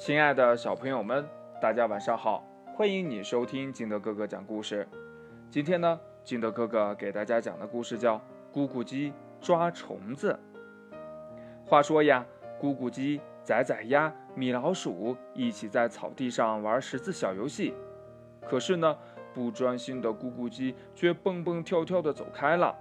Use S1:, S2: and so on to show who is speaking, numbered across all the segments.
S1: 亲爱的小朋友们，大家晚上好！欢迎你收听金德哥哥讲故事。今天呢，金德哥哥给大家讲的故事叫《咕咕鸡抓虫子》。话说呀，咕咕鸡、仔仔鸭、米老鼠一起在草地上玩识字小游戏，可是呢，不专心的咕咕鸡却蹦蹦跳跳的走开了。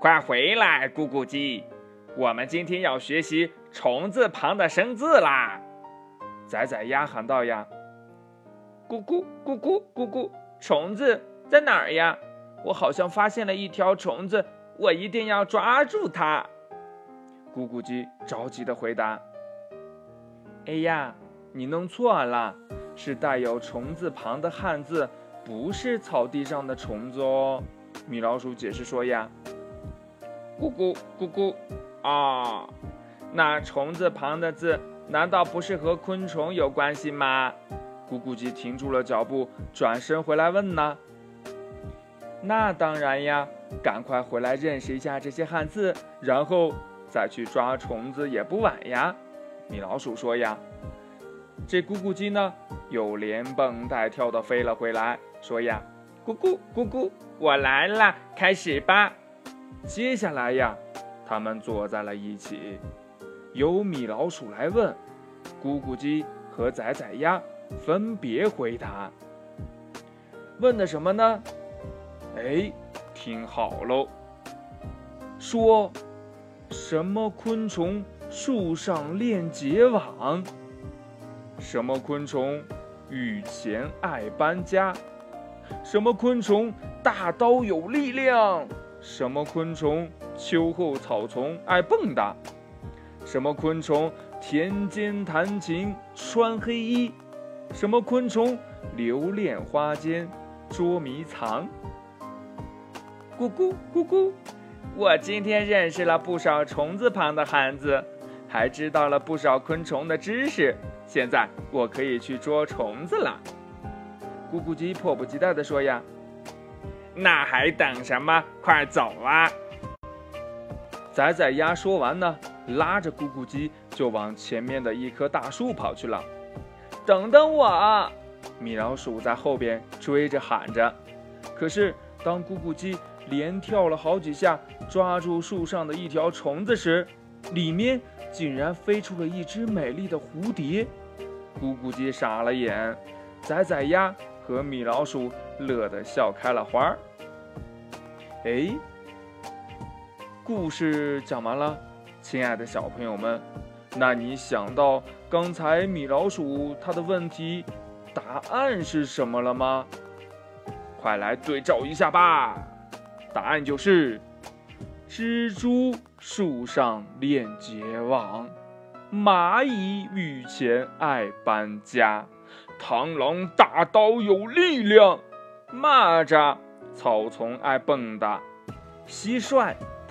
S2: 快回来，咕咕鸡！我们今天要学习虫字旁的生字啦！
S1: 仔仔鸭喊道：“呀，
S3: 咕咕咕咕咕咕，虫子在哪儿呀？我好像发现了一条虫子，我一定要抓住它。”
S1: 咕咕鸡着急的回答：“哎呀，你弄错了，是带有虫字旁的汉字，不是草地上的虫子哦。”米老鼠解释说：“呀，
S3: 咕咕咕咕，啊，那虫字旁的字。”难道不是和昆虫有关系吗？
S1: 咕咕鸡停住了脚步，转身回来问呢。那当然呀，赶快回来认识一下这些汉字，然后再去抓虫子也不晚呀。米老鼠说呀。这咕咕鸡呢，又连蹦带跳的飞了回来，说呀：“
S3: 咕咕咕咕，我来了，开始吧。”
S1: 接下来呀，他们坐在了一起。由米老鼠来问，咕咕鸡和仔仔鸭分别回答。问的什么呢？哎，听好喽。说，什么昆虫树上练结网？什么昆虫雨前爱搬家？什么昆虫大刀有力量？什么昆虫秋后草丛爱蹦跶？什么昆虫田间弹琴穿黑衣？什么昆虫留恋花间捉迷藏？
S3: 咕咕咕咕，我今天认识了不少虫字旁的汉字，还知道了不少昆虫的知识。现在我可以去捉虫子了。
S1: 咕咕鸡迫不及待地说：“呀，
S2: 那还等什么？快走啊！”
S1: 仔仔鸭说完呢。拉着咕咕鸡就往前面的一棵大树跑去了。
S3: 等等我！
S1: 啊米老鼠在后边追着喊着。可是当咕咕鸡连跳了好几下，抓住树上的一条虫子时，里面竟然飞出了一只美丽的蝴蝶。咕咕鸡傻了眼，仔仔鸭和米老鼠乐得笑开了花。哎，故事讲完了。亲爱的小朋友们，那你想到刚才米老鼠他的问题答案是什么了吗？快来对照一下吧！答案就是：蜘蛛树上练结网，蚂蚁雨前爱搬家，螳螂大刀有力量，蚂蚱草丛爱蹦跶，蟋蟀。